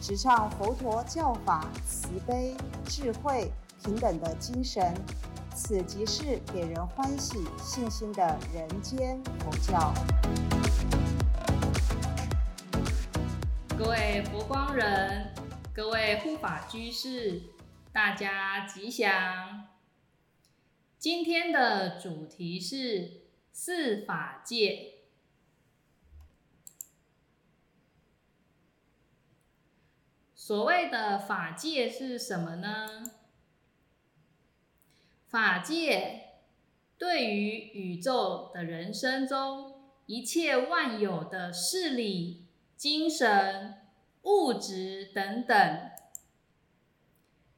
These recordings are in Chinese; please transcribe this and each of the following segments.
直唱佛陀教法慈悲、智慧、平等的精神。此即是给人欢喜、信心的人间佛教。各位佛光人，各位护法居士，大家吉祥。今天的主题是四法界。所谓的法界是什么呢？法界对于宇宙的人生中一切万有的事理、精神、物质等等，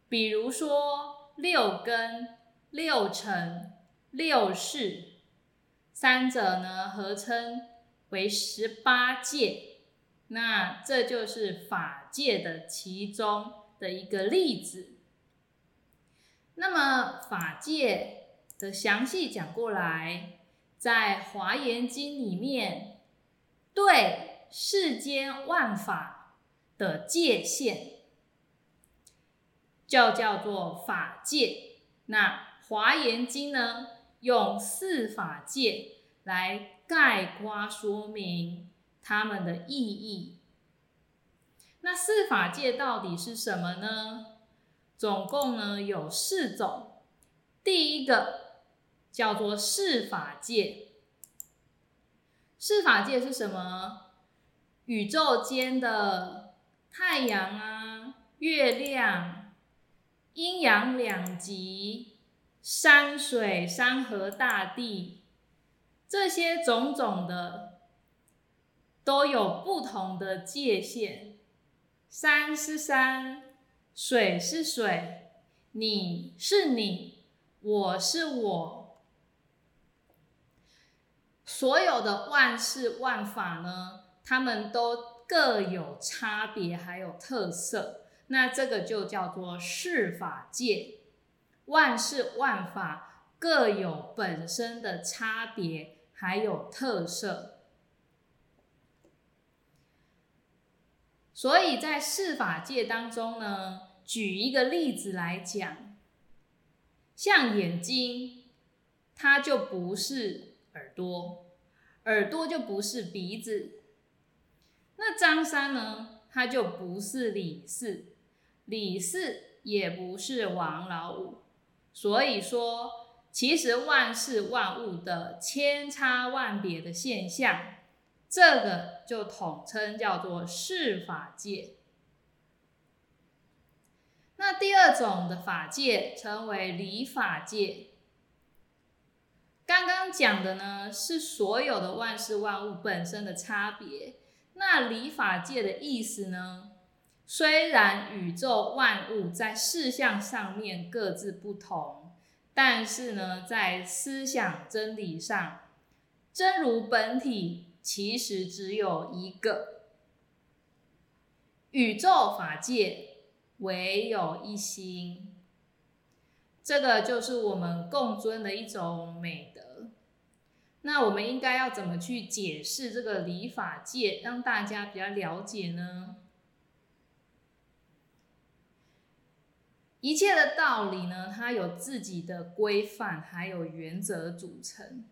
比如说六根。六尘、六世，三者呢合称为十八界。那这就是法界的其中的一个例子。那么法界的详细讲过来，在《华严经》里面，对世间万法的界限，就叫做法界。那华严经呢，用四法界来概括说明它们的意义。那四法界到底是什么呢？总共呢有四种。第一个叫做四法界。四法界是什么？宇宙间的太阳啊、月亮、阴阳两极。山水、山河、大地，这些种种的，都有不同的界限。山是山，水是水，你是你，我是我。所有的万事万法呢，它们都各有差别，还有特色。那这个就叫做世法界。万事万法各有本身的差别，还有特色。所以在四法界当中呢，举一个例子来讲，像眼睛，它就不是耳朵，耳朵就不是鼻子。那张三呢，他就不是李四，李四也不是王老五。所以说，其实万事万物的千差万别的现象，这个就统称叫做世法界。那第二种的法界称为理法界。刚刚讲的呢是所有的万事万物本身的差别。那理法界的意思呢？虽然宇宙万物在事相上面各自不同，但是呢，在思想真理上，真如本体其实只有一个。宇宙法界唯有一心，这个就是我们共尊的一种美德。那我们应该要怎么去解释这个理法界，让大家比较了解呢？一切的道理呢，它有自己的规范，还有原则组成。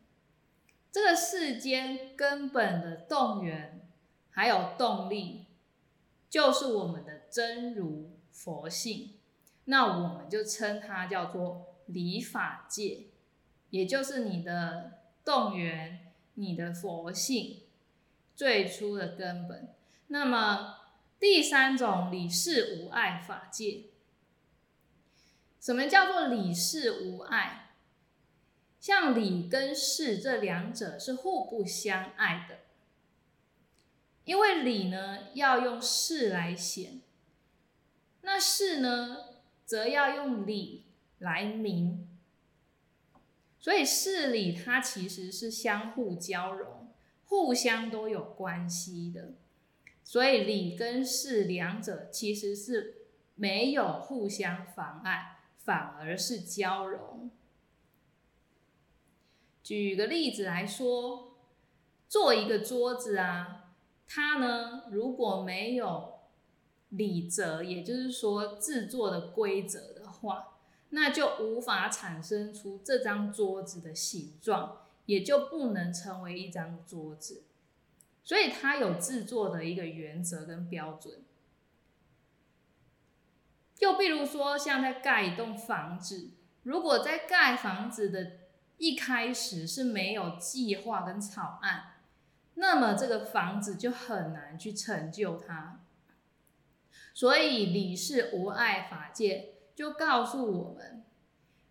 这个世间根本的动员，还有动力，就是我们的真如佛性。那我们就称它叫做理法界，也就是你的动员，你的佛性最初的根本。那么第三种理事无碍法界。什么叫做理事无碍？像理跟事这两者是互不相爱的，因为理呢要用事来显，那事呢，则要用理来明。所以事理它其实是相互交融，互相都有关系的。所以理跟事两者其实是没有互相妨碍，反而是交融。举个例子来说，做一个桌子啊，它呢如果没有理则，也就是说制作的规则的话，那就无法产生出这张桌子的形状，也就不能成为一张桌子。所以它有制作的一个原则跟标准。又比如说，像在盖一栋房子，如果在盖房子的一开始是没有计划跟草案，那么这个房子就很难去成就它。所以理事无碍法界就告诉我们，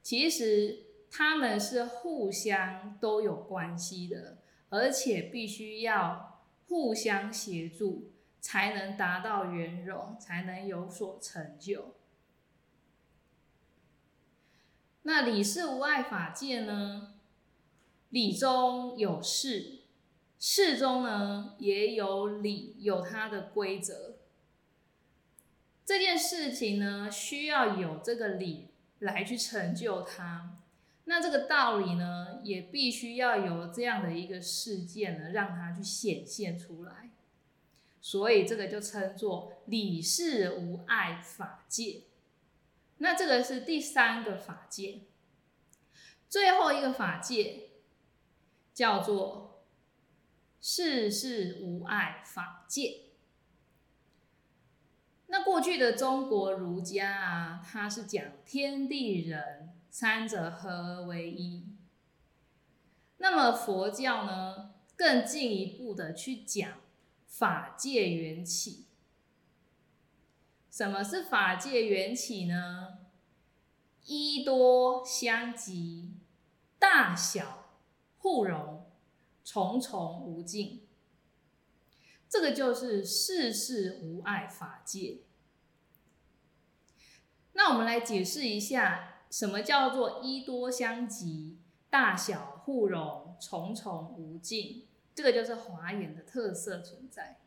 其实他们是互相都有关系的，而且必须要。互相协助，才能达到圆融，才能有所成就。那理事无碍法界呢？理中有事，事中呢也有理，有它的规则。这件事情呢，需要有这个理来去成就它。那这个道理呢，也必须要有这样的一个事件呢，让它去显现出来。所以这个就称作理事无碍法界。那这个是第三个法界，最后一个法界叫做世事无碍法界。那过去的中国儒家啊，他是讲天地人。三者合为一。那么佛教呢，更进一步的去讲法界缘起。什么是法界缘起呢？一多相即，大小互融，重重无尽。这个就是世事无碍法界。那我们来解释一下。什么叫做一多相即，大小互融，重重无尽？这个就是华严的特色存在。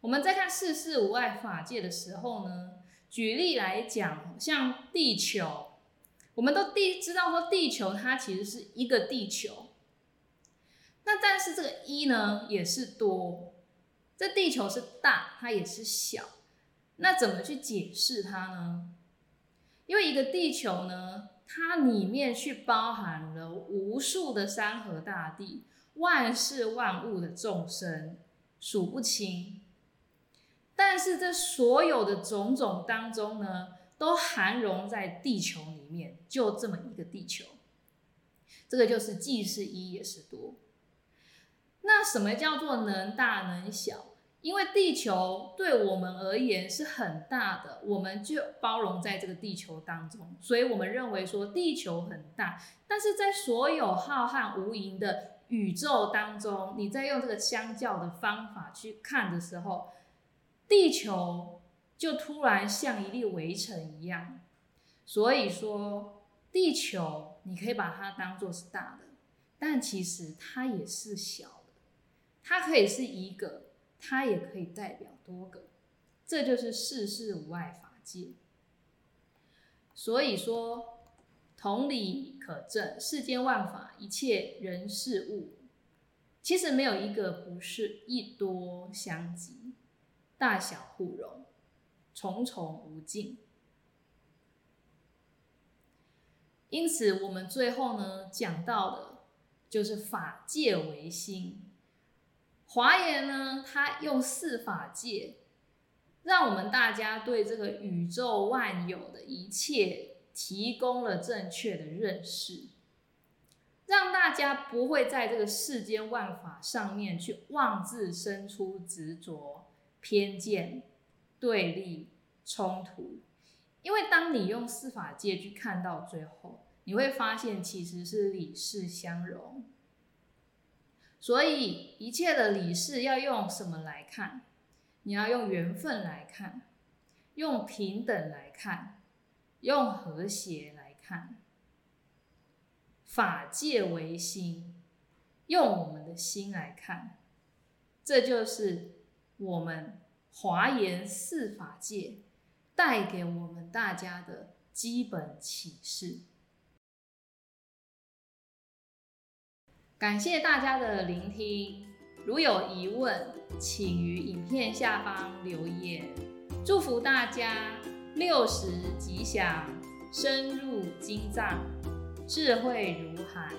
我们在看世事无碍法界的时候呢，举例来讲，像地球，我们都地知道说地球它其实是一个地球，那但是这个一呢也是多，这地球是大，它也是小，那怎么去解释它呢？因为一个地球呢，它里面去包含了无数的山河大地、万事万物的众生，数不清。但是这所有的种种当中呢，都含容在地球里面，就这么一个地球。这个就是既是一也是多。那什么叫做能大能小？因为地球对我们而言是很大的，我们就包容在这个地球当中，所以我们认为说地球很大。但是在所有浩瀚无垠的宇宙当中，你在用这个相较的方法去看的时候，地球就突然像一粒微尘一样。所以说，地球你可以把它当做是大的，但其实它也是小的，它可以是一个。它也可以代表多个，这就是世事无碍法界。所以说，同理可证，世间万法，一切人事物，其实没有一个不是一多相即，大小互融，重重无尽。因此，我们最后呢讲到的，就是法界为心。华严呢，他用四法界，让我们大家对这个宇宙万有的一切提供了正确的认识，让大家不会在这个世间万法上面去妄自生出执着、偏见、对立、冲突。因为当你用四法界去看到最后，你会发现其实是理事相融。所以一切的理事要用什么来看？你要用缘分来看，用平等来看，用和谐来看。法界为心，用我们的心来看，这就是我们华严四法界带给我们大家的基本启示。感谢大家的聆听，如有疑问，请于影片下方留言。祝福大家六十吉祥，深入经藏，智慧如海。